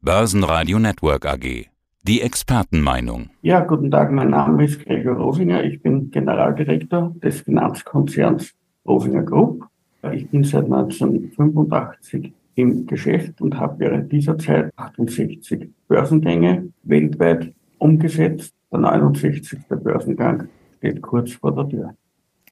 Börsenradio Network AG. Die Expertenmeinung. Ja, guten Tag, mein Name ist Gregor Rosinger. Ich bin Generaldirektor des Finanzkonzerns Rosinger Group. Ich bin seit 1985 im Geschäft und habe während dieser Zeit 68 Börsengänge weltweit umgesetzt. Der 69. Börsengang steht kurz vor der Tür.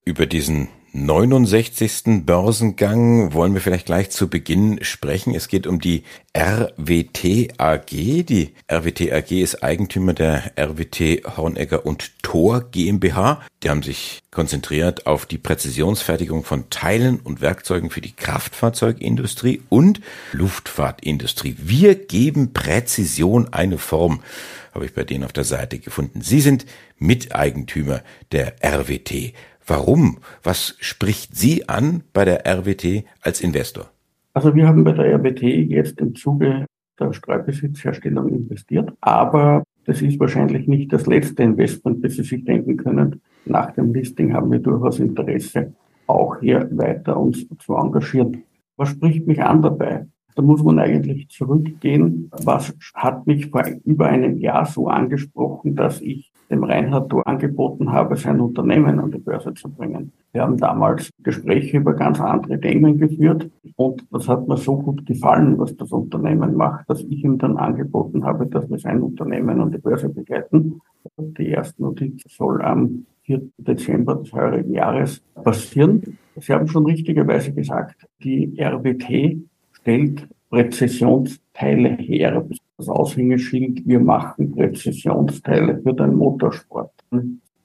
Über diesen 69. Börsengang wollen wir vielleicht gleich zu Beginn sprechen. Es geht um die RWT AG. Die RWT AG ist Eigentümer der RWT Hornegger und Thor GmbH. Die haben sich konzentriert auf die Präzisionsfertigung von Teilen und Werkzeugen für die Kraftfahrzeugindustrie und Luftfahrtindustrie. Wir geben Präzision eine Form, habe ich bei denen auf der Seite gefunden. Sie sind Miteigentümer der RWT. Warum? Was spricht Sie an bei der RWT als Investor? Also wir haben bei der RWT jetzt im Zuge der Streubesitzherstellung investiert, aber das ist wahrscheinlich nicht das letzte Investment, das Sie sich denken können. Nach dem Listing haben wir durchaus Interesse, auch hier weiter uns zu engagieren. Was spricht mich an dabei? Da muss man eigentlich zurückgehen. Was hat mich vor über einem Jahr so angesprochen, dass ich dem Reinhard du angeboten habe, sein Unternehmen an die Börse zu bringen. Wir haben damals Gespräche über ganz andere Themen geführt und das hat mir so gut gefallen, was das Unternehmen macht, dass ich ihm dann angeboten habe, dass wir sein Unternehmen an die Börse begleiten. Die erste Notiz soll am 4. Dezember des heurigen Jahres passieren. Sie haben schon richtigerweise gesagt, die RWT stellt Präzisionsteile her. Das Aushängeschild, wir machen Präzisionsteile für den Motorsport.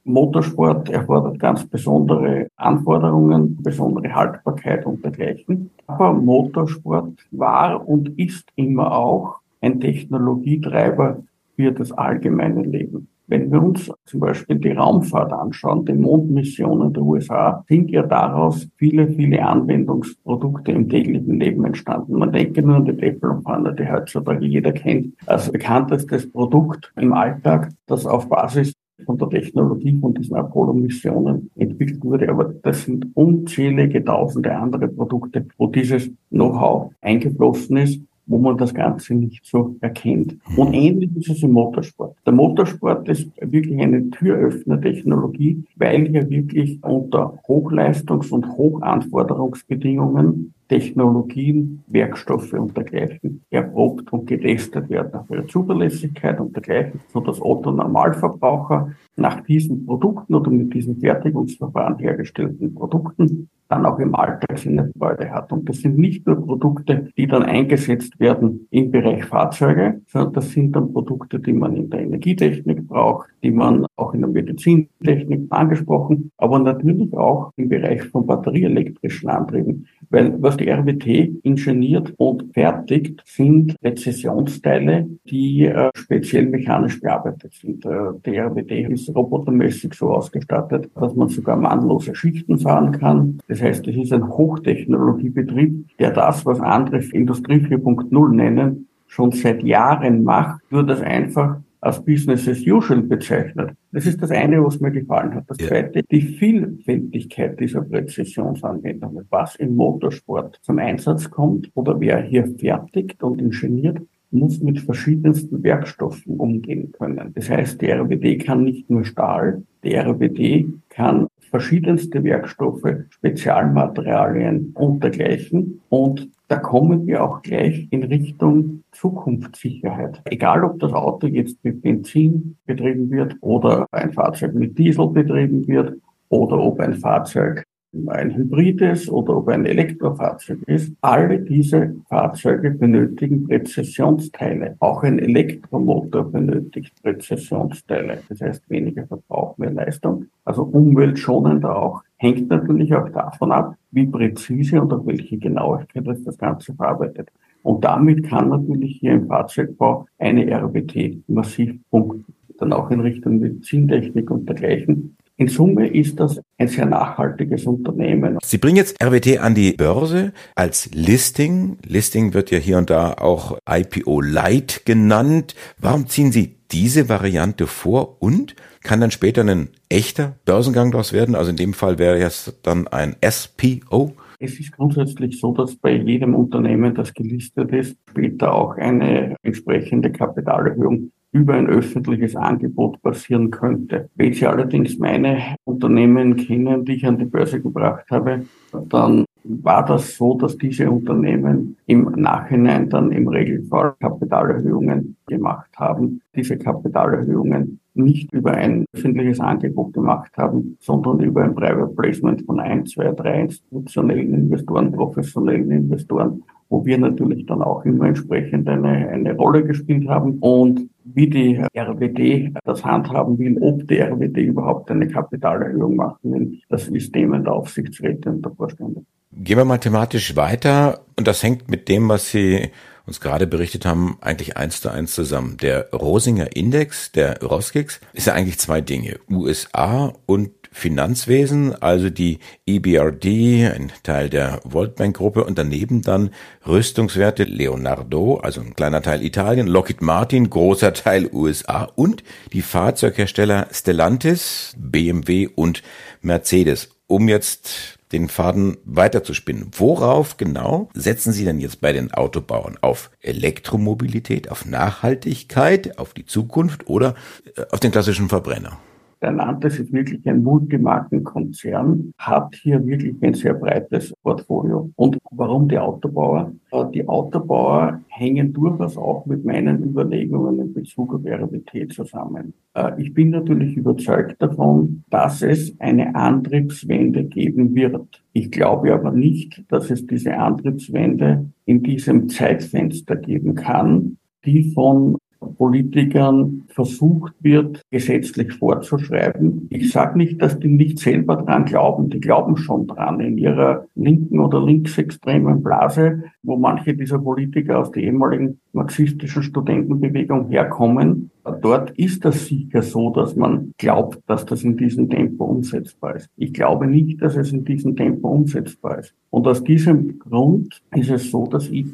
Motorsport erfordert ganz besondere Anforderungen, besondere Haltbarkeit und dergleichen. Aber Motorsport war und ist immer auch ein Technologietreiber für das allgemeine Leben. Wenn wir uns zum Beispiel die Raumfahrt anschauen, die Mondmissionen der USA, sind ja daraus viele, viele Anwendungsprodukte im täglichen Leben entstanden. Man denke nur an die Teflonpfanne, die heutzutage jeder kennt, als bekanntestes Produkt im Alltag, das auf Basis von der Technologie von diesen Apollo-Missionen entwickelt wurde. Aber das sind unzählige tausende andere Produkte, wo dieses Know-how eingeflossen ist wo man das Ganze nicht so erkennt. Und ähnlich ist es im Motorsport. Der Motorsport ist wirklich eine Türöffner-Technologie, weil hier wirklich unter Hochleistungs- und Hochanforderungsbedingungen Technologien, Werkstoffe und dergleichen erprobt und getestet werden auf ihre Zuverlässigkeit und dergleichen, so dass Otto Normalverbraucher nach diesen Produkten oder mit diesen Fertigungsverfahren hergestellten Produkten dann auch im Alltag seine Freude hat. Und das sind nicht nur Produkte, die dann eingesetzt werden im Bereich Fahrzeuge, sondern das sind dann Produkte, die man in der Energietechnik braucht, die man auch in der Medizintechnik angesprochen, aber natürlich auch im Bereich von batterieelektrischen Antrieben. Weil was die RWT ingeniert und fertigt, sind Präzisionsteile, die äh, speziell mechanisch bearbeitet sind. Äh, die RWT ist robotermäßig so ausgestattet, dass man sogar mannlose Schichten fahren kann. Das heißt, es ist ein Hochtechnologiebetrieb, der das, was andere Industrie 4.0 nennen, schon seit Jahren macht, nur das einfach als Business as usual bezeichnet. Das ist das eine, was mir gefallen hat. Das ja. zweite, die Vielfältigkeit dieser Präzisionsanwendungen, was im Motorsport zum Einsatz kommt oder wer hier fertigt und ingeniert, muss mit verschiedensten Werkstoffen umgehen können. Das heißt, die RWD kann nicht nur Stahl, die RWD kann verschiedenste Werkstoffe, Spezialmaterialien und dergleichen. Und da kommen wir auch gleich in Richtung Zukunftssicherheit. Egal, ob das Auto jetzt mit Benzin betrieben wird oder ein Fahrzeug mit Diesel betrieben wird oder ob ein Fahrzeug ein Hybrid ist oder ob ein Elektrofahrzeug ist. Alle diese Fahrzeuge benötigen Präzisionsteile. Auch ein Elektromotor benötigt Präzisionsteile. Das heißt weniger Verbrauch, mehr Leistung. Also umweltschonender auch. Hängt natürlich auch davon ab, wie präzise und auf welche Genauigkeit das Ganze verarbeitet. Und damit kann natürlich hier im Fahrzeugbau eine RWT massiv punkten. Dann auch in Richtung Medizintechnik und dergleichen in Summe ist das ein sehr nachhaltiges Unternehmen. Sie bringen jetzt RWT an die Börse als Listing. Listing wird ja hier und da auch IPO Light genannt. Warum ziehen Sie diese Variante vor und kann dann später ein echter Börsengang daraus werden? Also in dem Fall wäre es dann ein SPO? Es ist grundsätzlich so, dass bei jedem Unternehmen, das gelistet ist, später auch eine entsprechende Kapitalerhöhung über ein öffentliches Angebot passieren könnte. Wenn Sie allerdings meine Unternehmen kennen, die ich an die Börse gebracht habe, dann war das so, dass diese Unternehmen im Nachhinein dann im Regelfall Kapitalerhöhungen gemacht haben. Diese Kapitalerhöhungen nicht über ein öffentliches Angebot gemacht haben, sondern über ein Private Placement von ein, zwei, drei institutionellen Investoren, professionellen Investoren, wo wir natürlich dann auch immer entsprechend eine, eine Rolle gespielt haben. Und wie die RWD das handhaben will, ob die RWD überhaupt eine Kapitalerhöhung machen will, das ist Themen der Aufsichtsräte und der Vorstände. Gehen wir mal thematisch weiter und das hängt mit dem, was Sie uns gerade berichtet haben, eigentlich eins zu eins zusammen. Der Rosinger Index, der Roskix, ist ja eigentlich zwei Dinge. USA und Finanzwesen, also die EBRD, ein Teil der Voltbank-Gruppe und daneben dann Rüstungswerte Leonardo, also ein kleiner Teil Italien, Lockheed Martin, großer Teil USA und die Fahrzeughersteller Stellantis, BMW und Mercedes. Um jetzt den Faden weiterzuspinnen. Worauf genau setzen Sie denn jetzt bei den Autobauern? Auf Elektromobilität, auf Nachhaltigkeit, auf die Zukunft oder äh, auf den klassischen Verbrenner? Der Nantes ist wirklich ein Multimarkenkonzern, hat hier wirklich ein sehr breites Portfolio. Und warum die Autobauer? Äh, die Autobauer hängen durchaus auch mit meinen Überlegungen in Bezug auf RWT zusammen. Äh, ich bin natürlich überzeugt davon, dass es eine Antriebswende geben wird. Ich glaube aber nicht, dass es diese Antriebswende in diesem Zeitfenster geben kann, die von Politikern versucht wird, gesetzlich vorzuschreiben. Ich sage nicht, dass die nicht selber dran glauben, die glauben schon dran in ihrer linken oder linksextremen Blase, wo manche dieser Politiker aus der ehemaligen marxistischen Studentenbewegung herkommen. Dort ist das sicher so, dass man glaubt, dass das in diesem Tempo umsetzbar ist. Ich glaube nicht, dass es in diesem Tempo umsetzbar ist. Und aus diesem Grund ist es so, dass ich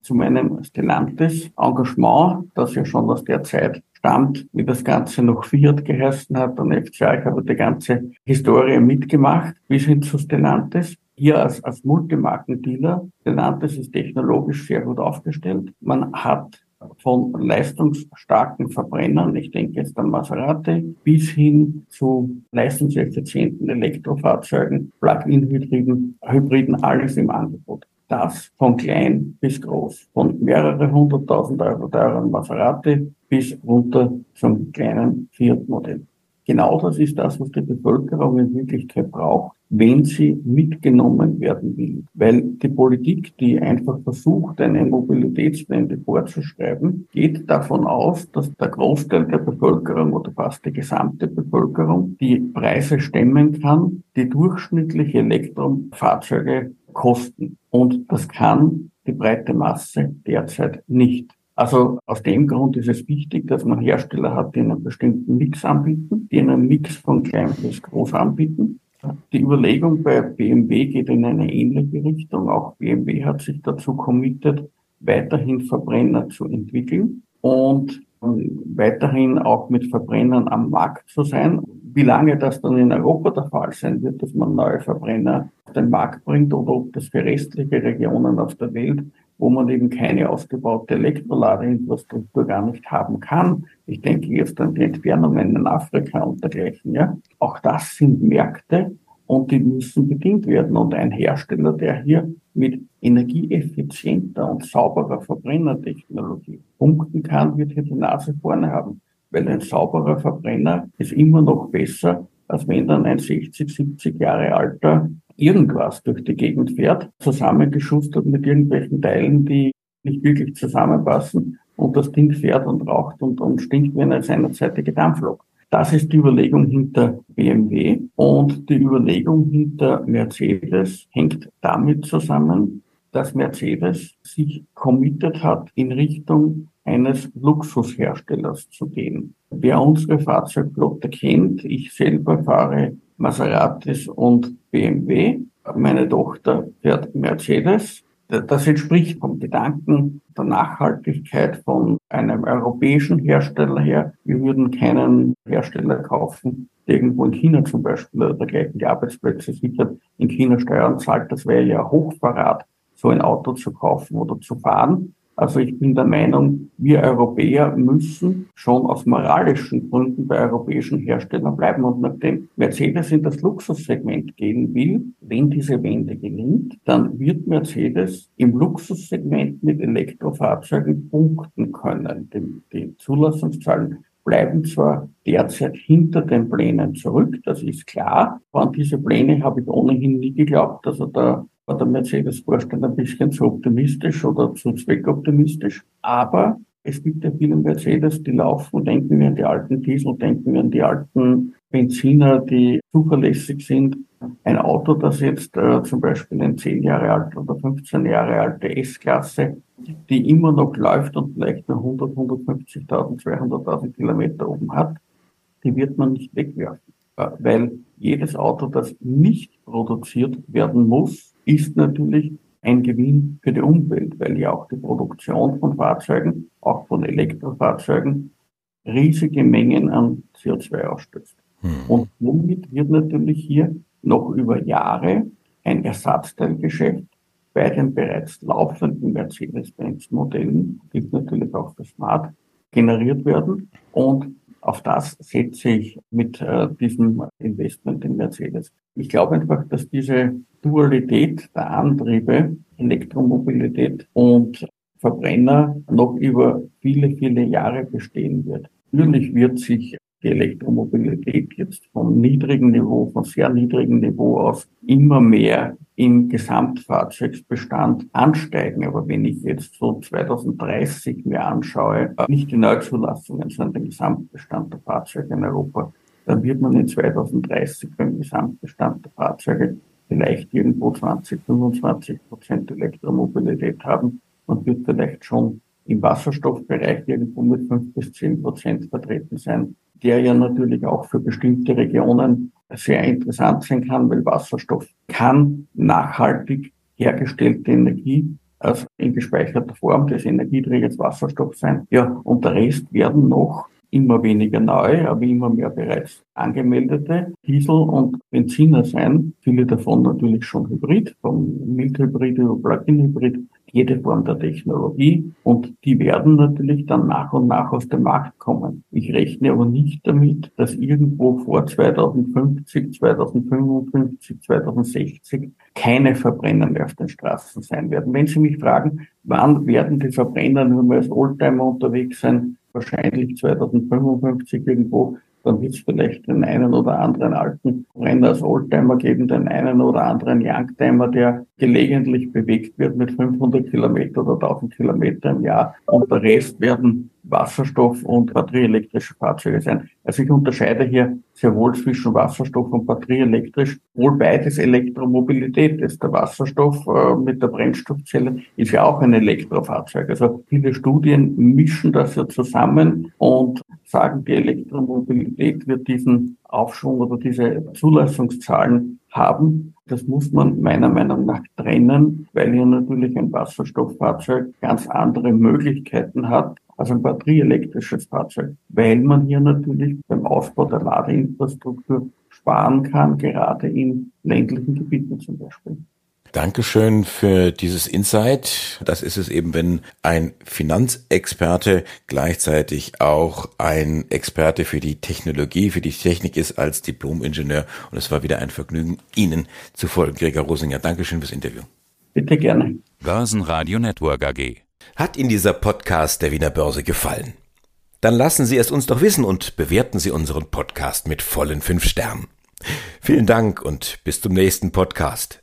zu meinem Stellantis Engagement, das ja schon aus der Zeit stammt, wie das Ganze noch Fiat geheißen hat und FCA. Ich habe die ganze Historie mitgemacht bis hin zu Stellantis. Hier als, als Multimarkendealer. Stellantis ist technologisch sehr gut aufgestellt. Man hat von leistungsstarken Verbrennern, ich denke jetzt an Maserati, bis hin zu leistungseffizienten Elektrofahrzeugen, Plug-in-Hybriden, Hybriden, alles im Angebot das von klein bis groß, von mehrere hunderttausend Euro teuren Maserati bis runter zum kleinen Fiat-Modell. Genau das ist das, was die Bevölkerung in Wirklichkeit braucht, wenn sie mitgenommen werden will. Weil die Politik, die einfach versucht, eine Mobilitätswende vorzuschreiben, geht davon aus, dass der Großteil der Bevölkerung oder fast die gesamte Bevölkerung die Preise stemmen kann, die durchschnittliche Elektrofahrzeuge kosten. Und das kann die breite Masse derzeit nicht. Also aus dem Grund ist es wichtig, dass man Hersteller hat, die einen bestimmten Mix anbieten, die einen Mix von klein bis groß anbieten. Die Überlegung bei BMW geht in eine ähnliche Richtung. Auch BMW hat sich dazu committed, weiterhin Verbrenner zu entwickeln und weiterhin auch mit Verbrennern am Markt zu sein. Wie lange das dann in Europa der Fall sein wird, dass man neue Verbrenner auf den Markt bringt oder ob das für restliche Regionen auf der Welt wo man eben keine ausgebaute Elektroladeinfrastruktur gar nicht haben kann. Ich denke jetzt an die Entfernungen in Afrika und dergleichen. Ja. Auch das sind Märkte und die müssen bedient werden. Und ein Hersteller, der hier mit energieeffizienter und sauberer Verbrennertechnologie punkten kann, wird hier die Nase vorne haben. Weil ein sauberer Verbrenner ist immer noch besser, als wenn dann ein 60, 70 Jahre alter irgendwas durch die Gegend fährt, zusammengeschustert mit irgendwelchen Teilen, die nicht wirklich zusammenpassen und das Ding fährt und raucht und, und stinkt wie eine seinerzeitige Dampflok. Das ist die Überlegung hinter BMW und die Überlegung hinter Mercedes hängt damit zusammen, dass Mercedes sich committed hat, in Richtung eines Luxusherstellers zu gehen. Wer unsere Fahrzeugflotte kennt, ich selber fahre Maseratis und BMW. Meine Tochter fährt Mercedes Das entspricht vom Gedanken der Nachhaltigkeit von einem europäischen Hersteller her. Wir würden keinen Hersteller kaufen, der irgendwo in China zum Beispiel oder dergleichen die Arbeitsplätze sichert, in China Steuern zahlt. Das wäre ja Hochverrat, so ein Auto zu kaufen oder zu fahren. Also ich bin der Meinung, wir Europäer müssen schon aus moralischen Gründen bei europäischen Herstellern bleiben. Und nachdem Mercedes in das Luxussegment gehen will, wenn diese Wende gelingt, dann wird Mercedes im Luxussegment mit Elektrofahrzeugen punkten können. Die, die Zulassungszahlen bleiben zwar derzeit hinter den Plänen zurück, das ist klar. An diese Pläne habe ich ohnehin nie geglaubt. Also da war der Mercedes-Vorstand ein bisschen zu optimistisch oder zu zweckoptimistisch. Aber es gibt ja viele Mercedes, die laufen, denken wir an die alten Diesel, denken wir an die alten Benziner, die zuverlässig sind. Ein Auto, das jetzt äh, zum Beispiel ein 10 Jahre alt oder 15 Jahre alte S-Klasse, die immer noch läuft und vielleicht nur 100, 150.000, 200.000 Kilometer oben hat, die wird man nicht wegwerfen. Äh, weil jedes Auto, das nicht produziert werden muss, ist natürlich ein Gewinn für die Umwelt, weil ja auch die Produktion von Fahrzeugen, auch von Elektrofahrzeugen, riesige Mengen an CO2 ausstößt. Hm. Und womit wird natürlich hier noch über Jahre ein Ersatzteilgeschäft bei den bereits laufenden Mercedes-Benz-Modellen, gibt natürlich auch für Smart, generiert werden. Und auf das setze ich mit äh, diesem Investment in Mercedes. Ich glaube einfach, dass diese Dualität der Antriebe, Elektromobilität und Verbrenner noch über viele, viele Jahre bestehen wird. Natürlich wird sich die Elektromobilität jetzt vom niedrigen Niveau, von sehr niedrigem Niveau aus immer mehr im Gesamtfahrzeugsbestand ansteigen. Aber wenn ich jetzt so 2030 mir anschaue, nicht die Neuzulassungen, sondern den Gesamtbestand der Fahrzeuge in Europa, dann wird man in 2030 beim Gesamtbestand der Fahrzeuge vielleicht irgendwo 20, 25 Prozent Elektromobilität haben und wird vielleicht schon im Wasserstoffbereich irgendwo mit 5 bis 10 Prozent vertreten sein der ja natürlich auch für bestimmte Regionen sehr interessant sein kann, weil Wasserstoff kann nachhaltig hergestellte Energie also in gespeicherter Form des Energieträgers Wasserstoff sein. Ja, und der Rest werden noch immer weniger neu, aber immer mehr bereits angemeldete Diesel und Benziner sein. Viele davon natürlich schon Hybrid, vom Mildhybrid über Plug-in-Hybrid jede Form der Technologie und die werden natürlich dann nach und nach aus dem Markt kommen. Ich rechne aber nicht damit, dass irgendwo vor 2050, 2055, 2060 keine Verbrenner mehr auf den Straßen sein werden. Wenn Sie mich fragen, wann werden die Verbrenner nur mehr als Oldtimer unterwegs sein, wahrscheinlich 2055 irgendwo, dann wird es vielleicht den einen oder anderen alten Renner als Oldtimer geben, den einen oder anderen Youngtimer, der gelegentlich bewegt wird mit 500 Kilometer oder 1000 Kilometer im Jahr. Und der Rest werden Wasserstoff- und batterieelektrische Fahrzeuge sein. Also ich unterscheide hier sehr wohl zwischen Wasserstoff und batterieelektrisch, wohl beides Elektromobilität ist. Der Wasserstoff äh, mit der Brennstoffzelle ist ja auch ein Elektrofahrzeug. Also viele Studien mischen das ja zusammen und sagen, die Elektromobilität wird diesen Aufschwung oder diese Zulassungszahlen haben. Das muss man meiner Meinung nach trennen, weil hier natürlich ein Wasserstofffahrzeug ganz andere Möglichkeiten hat als ein batterieelektrisches Fahrzeug, weil man hier natürlich beim Ausbau der Ladeinfrastruktur sparen kann, gerade in ländlichen Gebieten zum Beispiel. Dankeschön für dieses Insight. Das ist es eben, wenn ein Finanzexperte gleichzeitig auch ein Experte für die Technologie, für die Technik ist als Diplomingenieur. Und es war wieder ein Vergnügen, Ihnen zu folgen. Gregor Rosinger, Dankeschön fürs Interview. Bitte gerne. Börsenradio Network AG. Hat Ihnen dieser Podcast der Wiener Börse gefallen? Dann lassen Sie es uns doch wissen und bewerten Sie unseren Podcast mit vollen fünf Sternen. Vielen Dank und bis zum nächsten Podcast.